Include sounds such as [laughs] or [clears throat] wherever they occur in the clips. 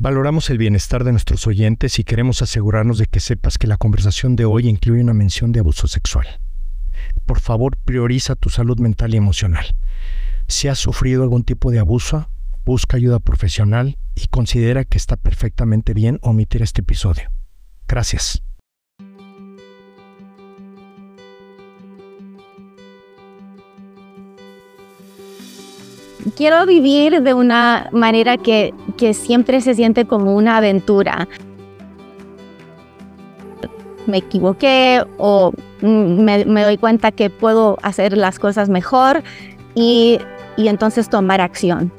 Valoramos el bienestar de nuestros oyentes y queremos asegurarnos de que sepas que la conversación de hoy incluye una mención de abuso sexual. Por favor, prioriza tu salud mental y emocional. Si has sufrido algún tipo de abuso, busca ayuda profesional y considera que está perfectamente bien omitir este episodio. Gracias. Quiero vivir de una manera que, siempre se siente como una aventura. Me equivoqué o me, doy cuenta que puedo hacer las cosas mejor y, y entonces tomar acción.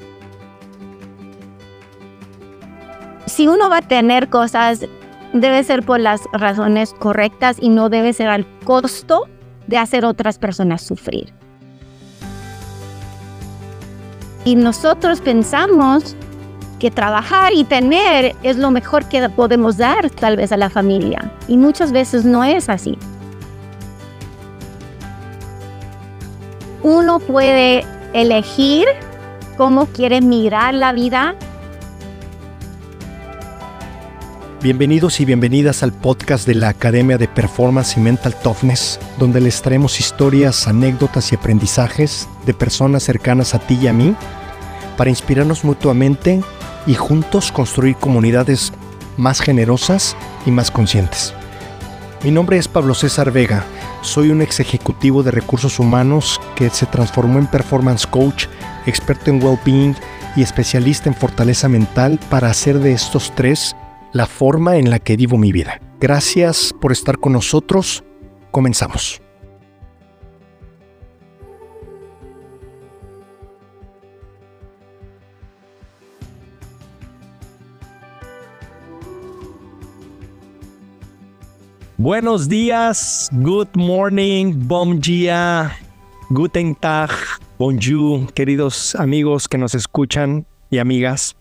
Si uno va a tener cosas, debe ser por las razones correctas y no debe ser al costo de hacer otras personas sufrir. Y nosotros pensamos que trabajar y tener es lo mejor que podemos dar tal vez a la familia. Y muchas veces no es así. Uno puede elegir cómo quiere mirar la vida. Bienvenidos y bienvenidas al podcast de la Academia de Performance y Mental Toughness, donde les traemos historias, anécdotas y aprendizajes de personas cercanas a ti y a mí para inspirarnos mutuamente y juntos construir comunidades más generosas y más conscientes. Mi nombre es Pablo César Vega, soy un ex ejecutivo de recursos humanos que se transformó en performance coach, experto en well-being y especialista en fortaleza mental para hacer de estos tres la forma en la que vivo mi vida. Gracias por estar con nosotros. Comenzamos. Buenos días, good morning, bom dia, guten tag, bonjour, queridos amigos que nos escuchan y amigas.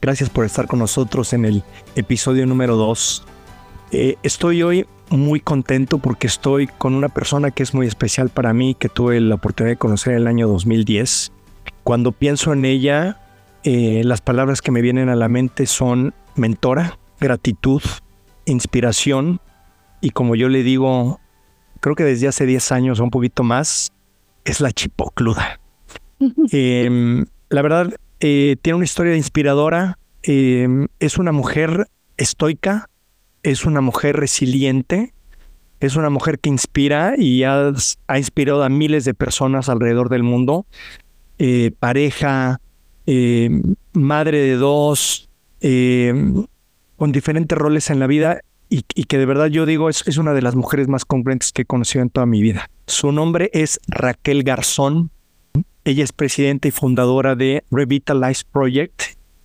Gracias por estar con nosotros en el episodio número 2. Eh, estoy hoy muy contento porque estoy con una persona que es muy especial para mí, que tuve la oportunidad de conocer en el año 2010. Cuando pienso en ella, eh, las palabras que me vienen a la mente son mentora, gratitud, inspiración y como yo le digo, creo que desde hace 10 años o un poquito más, es la chipocluda. [laughs] Em, la verdad, eh, tiene una historia inspiradora. Em, es una mujer estoica, es una mujer resiliente, es una mujer que inspira y ha, inspirado a miles de personas alrededor del mundo. Eh, pareja, madre de dos, con diferentes roles en la vida y, que de verdad yo digo es, es una de las mujeres más congruentes que he conocido en toda mi vida. Su nombre es Raquel Garzón. Ella es presidenta y fundadora de Revitalize Project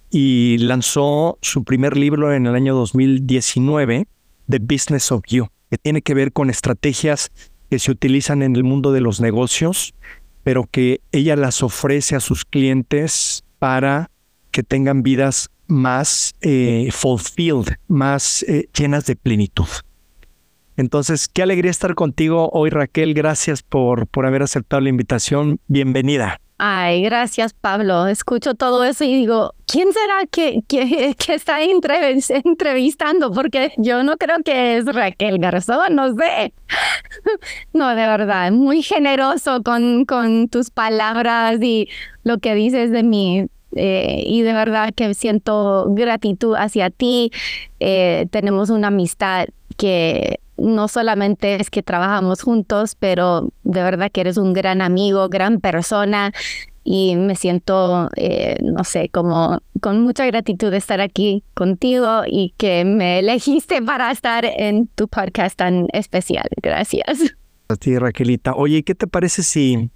y lanzó su primer libro en el año 2019, The Business of You, que tiene que ver con estrategias que se utilizan en el mundo de los negocios, pero que ella las ofrece a sus clientes para que tengan vidas más eh, fulfilled, más eh, llenas de plenitud. Entonces, qué alegría estar contigo hoy, Raquel. Gracias por, por haber aceptado la invitación. Bienvenida. Ay, gracias, Pablo. Escucho todo eso y digo, ¿quién será que, que, está entrevistando? Porque yo no creo que es Raquel Garzón, no sé. [laughs] No, de verdad, muy generoso con, con tus palabras y lo que dices de mí. Eh, y de verdad que siento gratitud hacia ti. Eh, tenemos una amistad que no solamente es que trabajamos juntos, pero de verdad que eres un gran amigo, gran persona y me siento, eh, no sé, como con mucha gratitud de estar aquí contigo y que me elegiste para estar en tu podcast tan especial. Gracias. A ti, Raquelita. Oye, ¿qué te parece si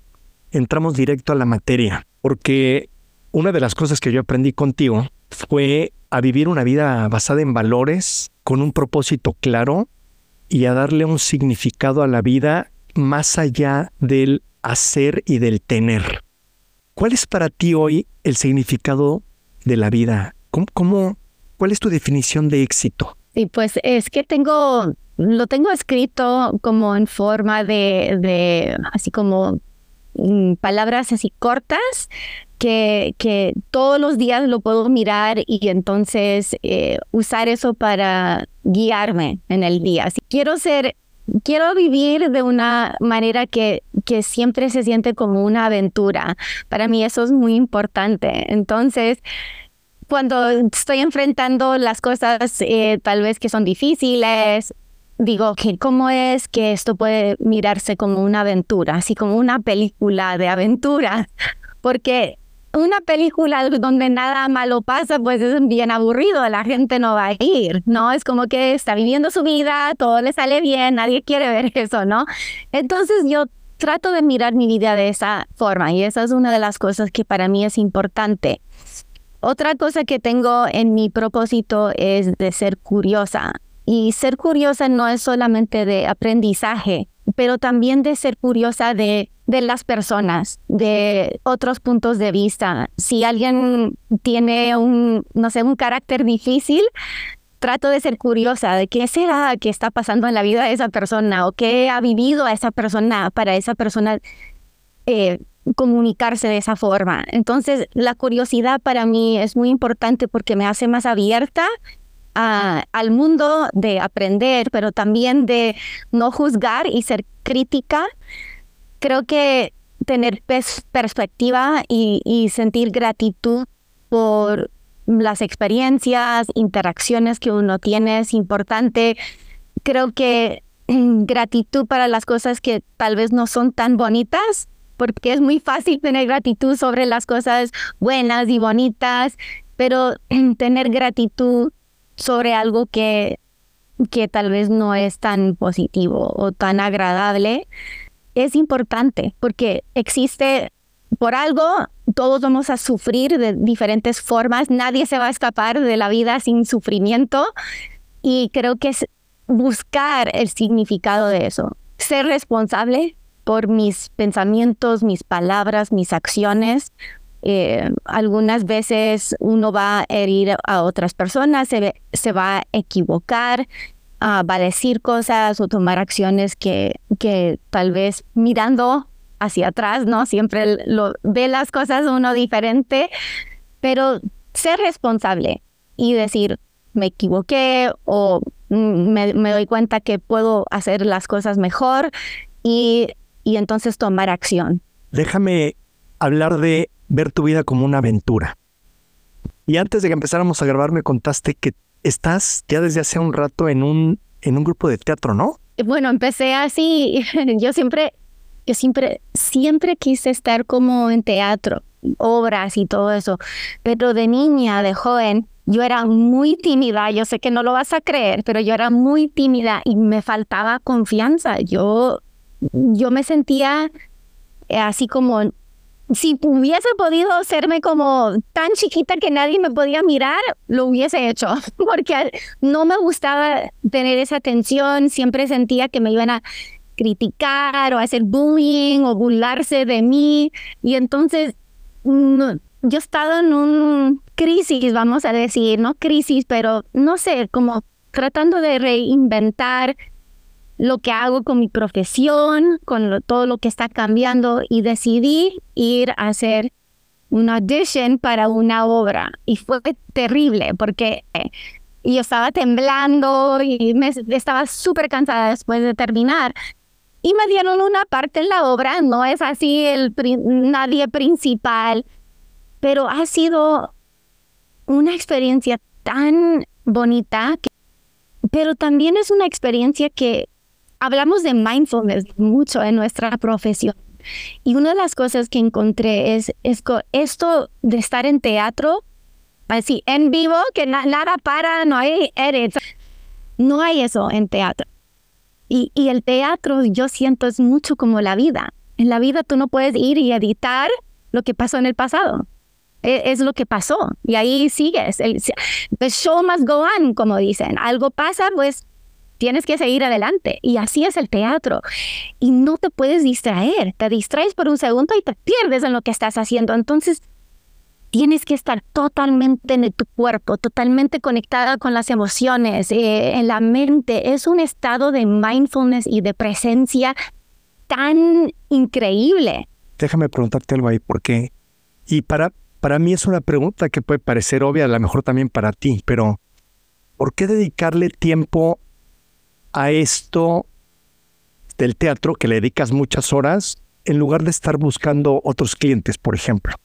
entramos directo a la materia? Porque una de las cosas que yo aprendí contigo fue a vivir una vida basada en valores, con un propósito claro y a darle un significado a la vida más allá del hacer y del tener. ¿Cuál es para ti hoy el significado de la vida? ¿Cómo, cuál es tu definición de éxito? Sí, pues es que tengo, lo tengo escrito como en forma de, de así como palabras así cortas que, que todos los días lo puedo mirar y entonces eh, usar eso para guiarme en el día. Si quiero ser quiero vivir de una manera que, que siempre se siente como una aventura. Para mí eso es muy importante. Entonces, cuando estoy enfrentando las cosas eh, tal vez que son difíciles, digo que cómo es que esto puede mirarse como una aventura, así como una película de aventura, [laughs] porque una película donde nada malo pasa, pues es bien aburrido, la gente no va a ir, ¿no? Es como que está viviendo su vida, todo le sale bien, nadie quiere ver [laughs] eso, ¿no? Entonces yo trato de mirar mi vida de esa forma y esa es una de las cosas que para mí es importante. Otra cosa que tengo en mi propósito es de ser curiosa. Y ser curiosa no es solamente de aprendizaje, pero también de ser curiosa de, de las personas, de otros puntos de vista. Si alguien tiene un, no sé, un carácter difícil, trato de ser curiosa de qué será que está pasando en la vida de esa persona o qué ha vivido a esa persona para esa persona eh, comunicarse de esa forma. Entonces, la curiosidad para mí es muy importante porque me hace más abierta al mundo de aprender, pero también de no juzgar y ser crítica. Creo que tener perspectiva y, sentir gratitud por las experiencias, interacciones que uno tiene es importante. Creo que [clears throat] gratitud para las cosas que tal vez no son tan bonitas, porque es muy fácil tener gratitud sobre las cosas buenas y bonitas, pero [clears throat] tener gratitud sobre algo que, que tal vez no es tan positivo o tan agradable, es importante porque existe por algo, todos vamos a sufrir de diferentes formas, nadie se va a escapar de la vida sin sufrimiento. Y creo que es buscar el significado de eso, ser responsable por mis pensamientos, mis palabras, mis acciones, eh, algunas veces uno va a herir a otras personas, se, se va a equivocar, ah, va a decir cosas o tomar acciones que, que tal vez mirando hacia atrás, ¿no? Siempre lo, ve las cosas uno diferente, pero ser responsable y decir, me equivoqué o mm, me, me doy cuenta que puedo hacer las cosas mejor y, y entonces tomar acción. Déjame hablar de ver tu vida como una aventura. Y antes de que empezáramos a grabar me contaste que estás ya desde hace un rato en un, en un grupo de teatro, ¿no? Bueno, empecé así. [laughs] Yo siempre, yo siempre, siempre quise estar como en teatro, obras y todo eso. Pero de niña, de joven, yo era muy tímida. Yo sé que no lo vas a creer, pero yo era muy tímida y me faltaba confianza. Yo, yo me sentía así como si hubiese podido hacerme como tan chiquita que nadie me podía mirar, lo hubiese hecho, [laughs] porque no me gustaba tener esa atención, siempre sentía que me iban a criticar o hacer bullying o burlarse de mí y entonces yo he estado en un crisis, vamos a decir, no crisis, pero no sé, como tratando de reinventar lo que hago con mi profesión, con todo lo que está cambiando y decidí ir a hacer una audition para una obra. Y fue terrible porque eh, yo estaba temblando y me, estaba súper cansada después de terminar. Y me dieron una parte en la obra, no es así el nadie principal, pero ha sido una experiencia tan bonita, pero también es una experiencia que hablamos de mindfulness mucho en nuestra profesión. Y una de las cosas que encontré es, esto de estar en teatro, así en vivo, que nada para, no hay edits. No hay eso en teatro. Y, y el teatro yo siento es mucho como la vida. En la vida tú no puedes ir y editar lo que pasó en el pasado. E, es, lo que pasó. Y ahí sigues. El, the show must go on, como dicen. Algo pasa, pues tienes que seguir adelante. Y así es el teatro. Y no te puedes distraer. Te distraes por un segundo y te pierdes en lo que estás haciendo. Entonces, tienes que estar totalmente en tu cuerpo, totalmente conectada con las emociones, eh, en la mente. Es un estado de mindfulness y de presencia tan increíble déjame preguntarte algo ahí, porque, y para, para mí es una pregunta que puede parecer obvia, a lo mejor también para ti, pero ¿por qué dedicarle tiempo a esto del teatro que le dedicas muchas horas en lugar de estar buscando otros clientes, por ejemplo?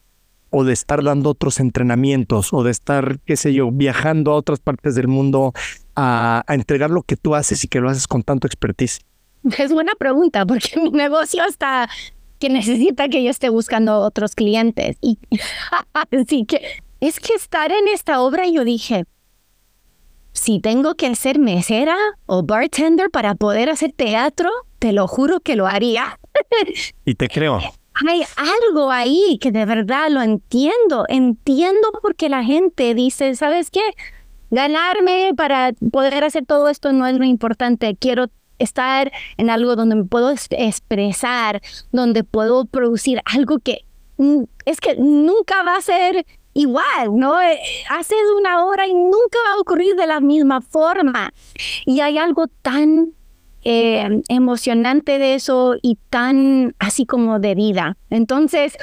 o de estar dando otros entrenamientos o de estar, qué sé yo, viajando a otras partes del mundo a, a, entregar lo que tú haces y que lo haces con tanto expertise? Es buena pregunta porque [laughs] mi negocio está que necesita que yo esté buscando otros clientes. Y [laughs] así que es que estar en esta obra yo dije, si tengo que ser mesera o bartender para poder hacer teatro, te lo juro que lo haría. [laughs] y te creo. Hay algo ahí que de verdad lo entiendo. Entiendo porque la gente dice, ¿sabes qué? Ganarme para poder hacer todo esto no es lo importante. Quiero estar en algo donde me puedo expresar, donde puedo producir algo que es que nunca va a ser igual, ¿no? Eh, haces una hora y nunca va a ocurrir de la misma forma. Y hay algo tan eh, emocionante de eso y tan así como de vida. Entonces,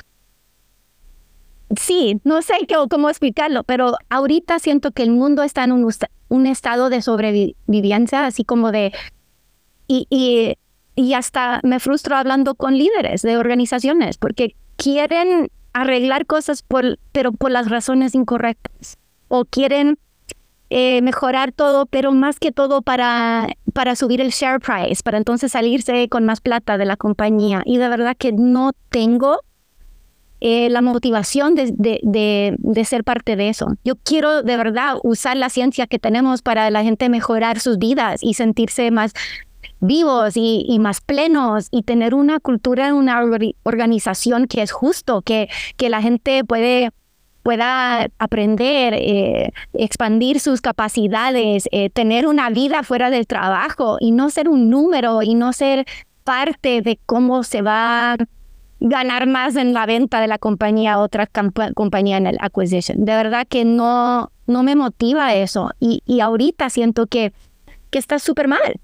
sí, no sé cómo explicarlo, pero ahorita siento que el mundo está en un, un estado de sobrevivencia, así como de y, y, hasta me frustro hablando con líderes de organizaciones porque quieren arreglar cosas por, pero por las razones incorrectas o quieren eh, mejorar todo, pero más que todo para, para subir el share price, para entonces salirse con más plata de la compañía. Y de verdad que no tengo eh, la motivación de, de, de, ser parte de eso. Yo quiero de verdad usar la ciencia que tenemos para la gente mejorar sus vidas y sentirse más vivos y, más plenos y tener una cultura, una organización que es justo, que, que la gente puede pueda aprender, eh, expandir sus capacidades, eh, tener una vida fuera del trabajo y no ser un número y no ser parte de cómo se va a ganar más en la venta de la compañía a otra compañía en el acquisition. De verdad que no, no me motiva eso y, y ahorita siento que, que está súper mal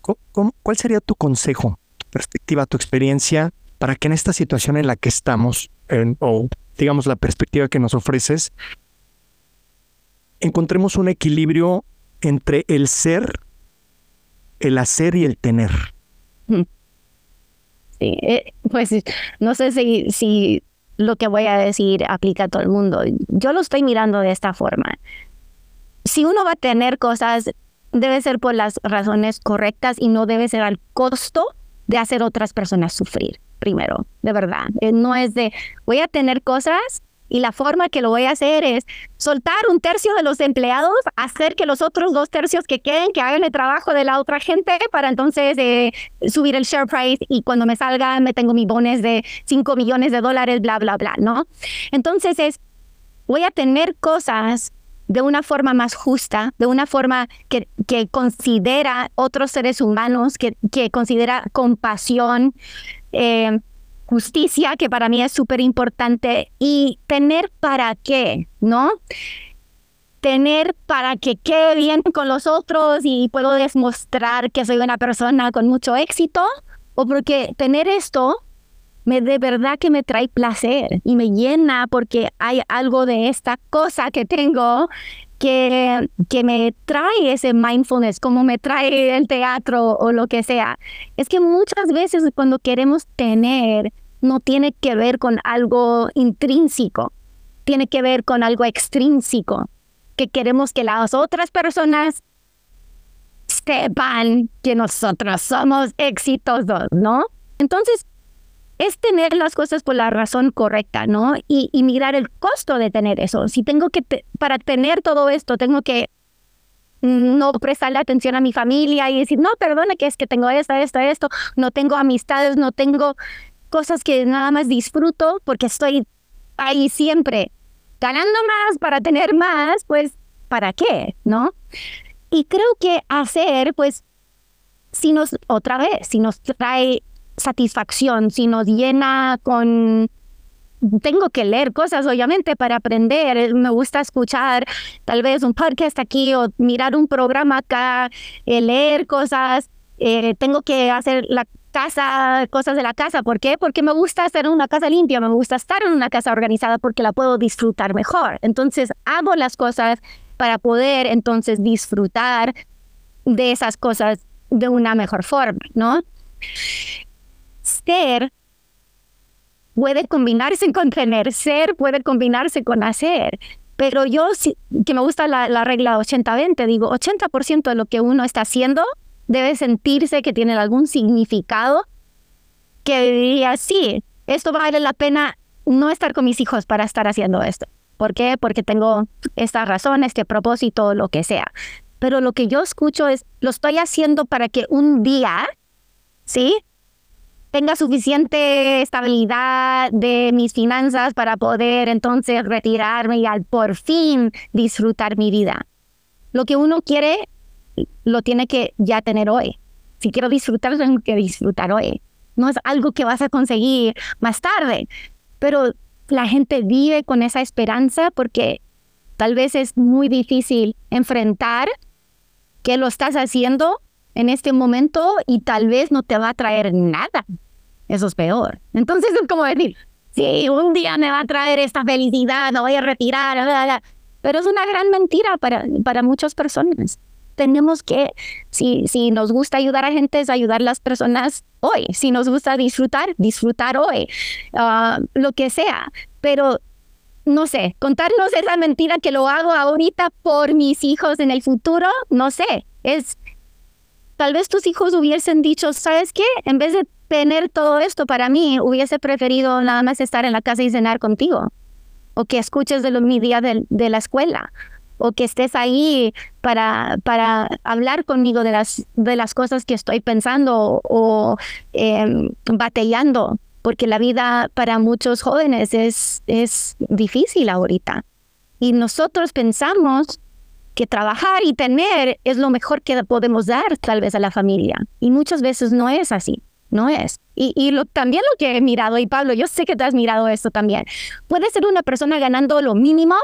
cuál sería tu consejo, tu perspectiva, tu experiencia para que en esta situación en la que estamos, o digamos la perspectiva que nos ofreces, encontremos un equilibrio entre el ser, el hacer y el tener? Sí, eh, pues no sé si, si lo que voy a decir aplica a todo el mundo. Yo lo estoy mirando de esta forma. Si uno va a tener cosas debe ser por las razones correctas y no debe ser al costo de hacer otras personas sufrir, primero, de verdad. Eh, no es de, voy a tener cosas y la forma que lo voy a hacer es soltar un tercio de los empleados, hacer que los otros dos tercios que queden, que hagan el trabajo de la otra gente para entonces eh, subir el share price y cuando me salga me tengo mi bones de 5 millones de dólares, bla, bla, bla, ¿no? Entonces es, voy a tener cosas de una forma más justa, de una forma que, que considera otros seres humanos, que, que considera compasión, eh, justicia, que para mí es súper importante, y tener para qué, ¿no? Tener para que quede bien con los otros y puedo demostrar que soy una persona con mucho éxito, o porque tener esto me de verdad que me trae placer y me llena porque hay algo de esta cosa que tengo que, que me trae ese mindfulness, como me trae el teatro o lo que sea. Es que muchas veces cuando queremos tener, no tiene que ver con algo intrínseco, tiene que ver con algo extrínseco, que queremos que las otras personas sepan que nosotros somos exitosos, ¿no? Entonces, es tener las cosas por la razón correcta, ¿no? Y, mirar el costo de tener eso. Si tengo que, para tener todo esto, tengo que no prestarle atención a mi familia y decir, no, perdona, que es que tengo esto, esto, esto, no tengo amistades, no tengo cosas que nada más disfruto porque estoy ahí siempre ganando más para tener más, pues, ¿para qué? ¿No? Y creo que hacer, pues, si nos, otra vez, si nos trae satisfacción, si nos llena con... Tengo que leer cosas, obviamente, para aprender. Eh, me gusta escuchar tal vez un podcast aquí o mirar un programa acá, eh, leer cosas. Eh, tengo que hacer la casa, cosas de la casa. ¿Por qué? Porque me gusta estar en una casa limpia, me gusta estar en una casa organizada porque la puedo disfrutar mejor. Entonces hago las cosas para poder entonces disfrutar de esas cosas de una mejor forma, ¿no? Ser puede combinarse con tener, ser puede combinarse con hacer. Pero yo, que me gusta la, la regla 80-20, digo, 80% de lo que uno está haciendo debe sentirse que tiene algún significado que diría, sí, esto vale la pena no estar con mis hijos para estar haciendo esto. ¿Por qué? Porque tengo esta razón, este propósito, lo que sea. Pero lo que yo escucho es, lo estoy haciendo para que un día, ¿sí? Tenga suficiente estabilidad de mis finanzas para poder entonces retirarme y al por fin disfrutar mi vida. Lo que uno quiere, lo tiene que ya tener hoy. Si quiero disfrutar, tengo que disfrutar hoy. No es algo que vas a conseguir más tarde, pero la gente vive con esa esperanza porque tal vez es muy difícil enfrentar que lo estás haciendo en este momento y tal vez no te va a traer nada. Eso es peor. Entonces es como decir, sí, un día me va a traer esta felicidad, me voy a retirar, pero es una gran mentira para, para muchas personas. Tenemos que, si, si nos gusta ayudar a gente, es ayudar a las personas hoy. Si nos gusta disfrutar, disfrutar hoy. Ah, lo que sea. Pero no sé, contarnos esa mentira que lo hago ahorita por mis hijos en el futuro, no sé, es tal vez tus hijos hubiesen dicho, ¿sabes qué? En vez de tener todo esto para mí, hubiese preferido nada más estar en la casa y cenar contigo, o que escuches de lo, mi día de, la escuela, o que estés ahí para, para hablar conmigo de las, de las cosas que estoy pensando o eh, batallando, porque la vida para muchos jóvenes es, es difícil ahorita. Y nosotros pensamos que trabajar y tener es lo mejor que podemos dar tal vez a la familia. Y muchas veces no es así, no es. Y, y lo, también lo que he mirado, y Pablo, yo sé que te has mirado esto también, puede ser una persona ganando lo mínimo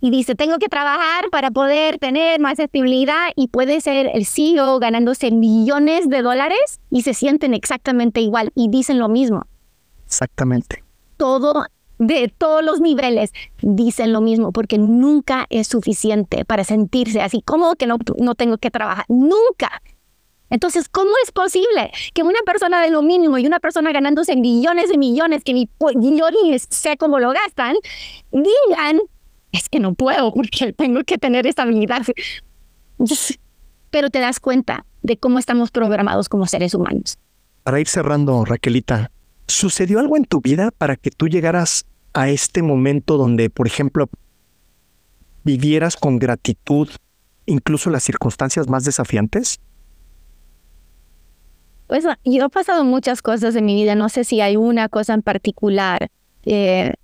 y dice, tengo que trabajar para poder tener más estabilidad y puede ser el CEO ganándose millones de dólares y se sienten exactamente igual y dicen lo mismo. Exactamente. Todo de todos los niveles dicen lo mismo, porque nunca es suficiente para sentirse así, como que no, no tengo que trabajar, nunca. Entonces, ¿cómo es posible que una persona de lo mínimo y una persona ganándose millones de millones, que ni ni sé cómo lo gastan, digan, es que no puedo porque tengo que tener estabilidad? Pero te das cuenta de cómo estamos programados como seres humanos. Para ir cerrando, Raquelita, ¿Sucedió algo en tu vida para que tú llegaras a este momento donde, por ejemplo, vivieras con gratitud incluso las circunstancias más desafiantes? Pues yo he pasado muchas cosas en mi vida, no sé si hay una cosa en particular. Eh,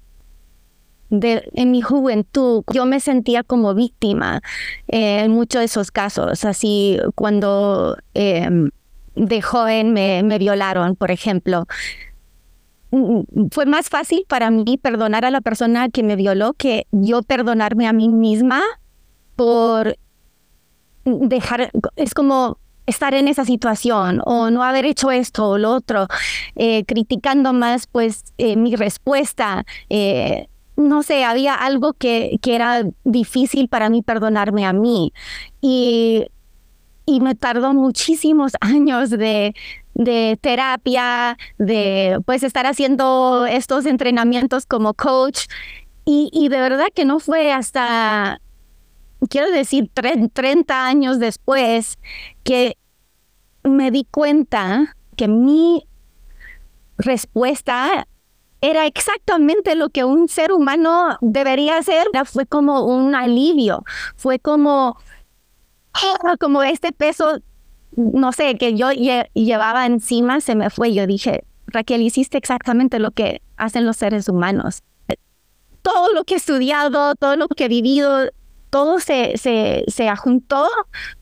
de, en mi juventud yo me sentía como víctima eh, en muchos de esos casos, así cuando eh, de joven me violaron, por ejemplo fue más fácil para mí perdonar a la persona que me violó que yo perdonarme a mí misma por dejar, es como estar en esa situación o no haber hecho esto o lo otro, eh, criticando más pues eh, mi respuesta. Eh, no sé, había algo que, que era difícil para mí perdonarme a mí. Y y me tardó muchísimos [laughs] años de, de terapia, de pues estar haciendo estos entrenamientos como coach. Y, y de verdad que no fue hasta, quiero decir, 30 años después que me di cuenta que mi respuesta era exactamente lo que un ser humano debería hacer. Fue como un alivio, fue como, ah, como este peso no sé, que yo llevaba encima se me fue. Yo dije, Raquel, hiciste exactamente lo que hacen los seres humanos. Todo lo que he estudiado, todo lo que he vivido, todo se, se, se ajuntó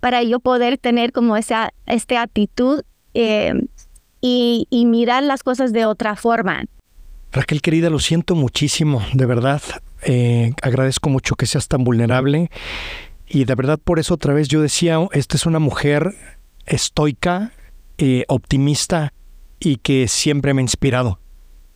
para yo poder tener como esa esta actitud eh, y, y mirar las cosas de otra forma. Raquel querida, lo siento muchísimo, de verdad. Eh, agradezco mucho que seas tan vulnerable. Y de verdad por eso otra vez yo decía, esta es una mujer estoica eh, optimista y que siempre me ha inspirado.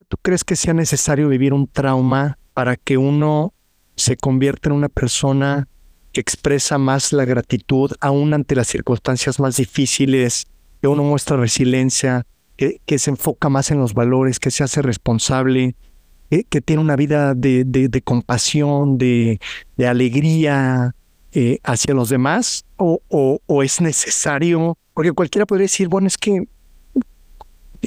¿Tú crees que sea necesario vivir un trauma para que uno se convierta en una persona que expresa más la gratitud aún ante las circunstancias más difíciles, que uno muestra resiliencia, que, se enfoca más en los valores, que se hace responsable, que, tiene una vida de, compasión, de alegría eh, hacia los demás? O, o, ¿O es necesario? Porque cualquiera podría decir, bueno, es que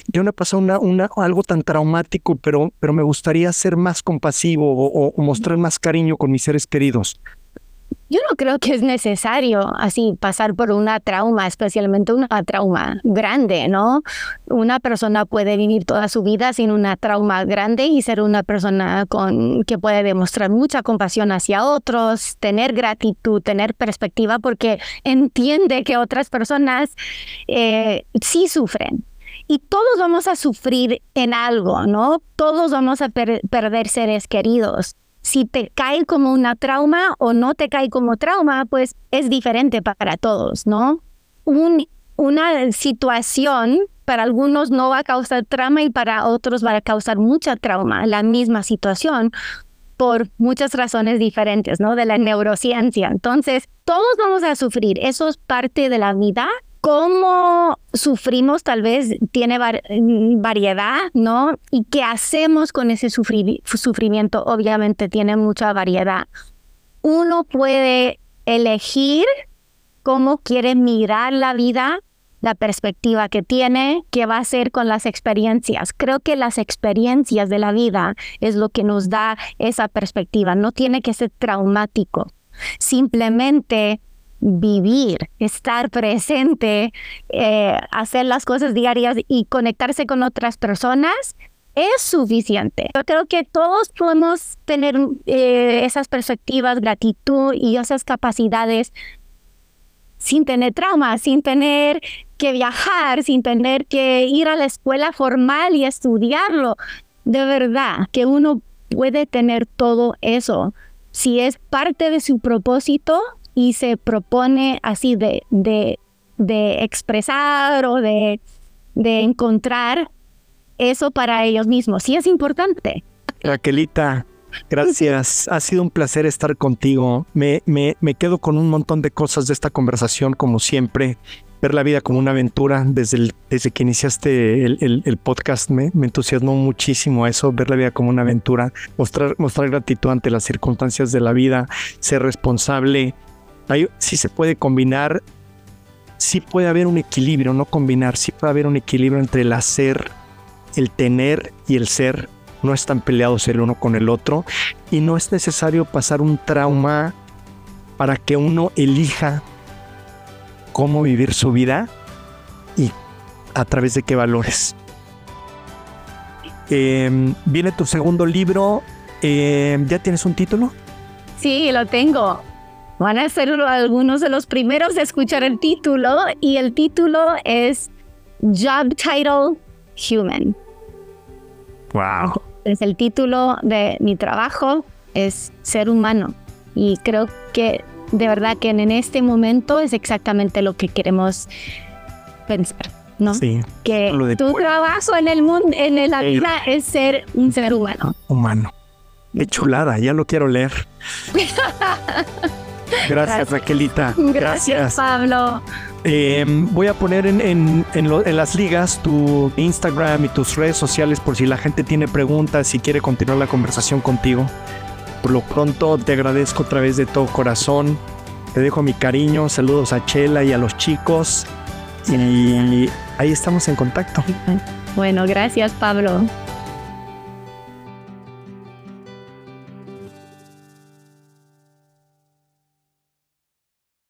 yo he pasado una, una, algo tan traumático, pero, pero me gustaría ser más compasivo o, mostrar más cariño con mis seres queridos. Yo no creo que es necesario así pasar por una trauma, especialmente una trauma grande, ¿no? Una persona puede vivir toda su vida sin una trauma grande y ser una persona con que puede demostrar mucha compasión hacia otros, tener gratitud, tener perspectiva, porque entiende que otras personas eh, sí sufren. Y todos vamos a sufrir en algo, ¿no? Todos vamos a perder seres queridos si te cae como una trauma o no te cae como trauma, pues es diferente para todos, ¿no? una situación para algunos no va a causar trauma y para otros va a causar mucha trauma, la misma situación por muchas razones diferentes, ¿no? De la neurociencia. Entonces, todos vamos a sufrir, eso es parte de la vida cómo sufrimos tal vez tiene mm, variedad, ¿no? Y qué hacemos con ese sufrimiento obviamente tiene mucha variedad. Uno puede elegir cómo quiere mirar la vida, la perspectiva que tiene, qué va a hacer con las experiencias. Creo que las experiencias de la vida es lo que nos da esa perspectiva. No tiene que ser traumático. Simplemente vivir, estar presente, eh, hacer las cosas diarias y conectarse con otras personas es suficiente. Yo creo que todos podemos tener eh, esas perspectivas, gratitud y esas capacidades sin tener trauma, sin tener que viajar, sin tener que ir a la escuela formal y estudiarlo. De verdad que uno puede tener todo eso. Si es parte de su propósito, y se propone así de, de, de expresar o de, de encontrar eso para ellos mismos. Sí es importante. Raquelita, gracias. [laughs] ha sido un placer estar contigo. Me, me, me quedo con un montón de cosas de esta conversación, como siempre ver la vida como una aventura. Desde, desde que iniciaste el, el, podcast me, me, entusiasmó muchísimo eso, ver la vida como una aventura, mostrar, mostrar gratitud ante las circunstancias de la vida, ser responsable, si se puede combinar, sí puede haber un equilibrio, no combinar, sí puede haber un equilibrio entre el hacer, el tener y el ser. No están peleados el uno con el otro y no es necesario pasar un trauma para que uno elija cómo vivir su vida y a través de qué valores. Em, viene tu segundo libro. Em, ¿Ya tienes un título? Sí, lo tengo. Van a ser algunos de los primeros a escuchar el título y el título es Job Title Human. Wow. Es el título de mi trabajo, es ser humano. Y creo que de verdad que en este momento es exactamente lo que queremos pensar. ¿no? Sí. Que tu trabajo en el mundo, en la vida es ser un ser humano. Humano. Qué chulada, ya lo quiero leer. [laughs] [laughs] Gracias, Raquelita. Gracias, Pablo. Em, voy a poner en, las ligas tu Instagram y tus redes sociales por si la gente tiene preguntas y quiere continuar la conversación contigo. Por lo pronto te agradezco a través de todo corazón. Te dejo mi cariño, saludos a Chela y a los chicos. Y ahí estamos en contacto. Bueno, gracias Pablo.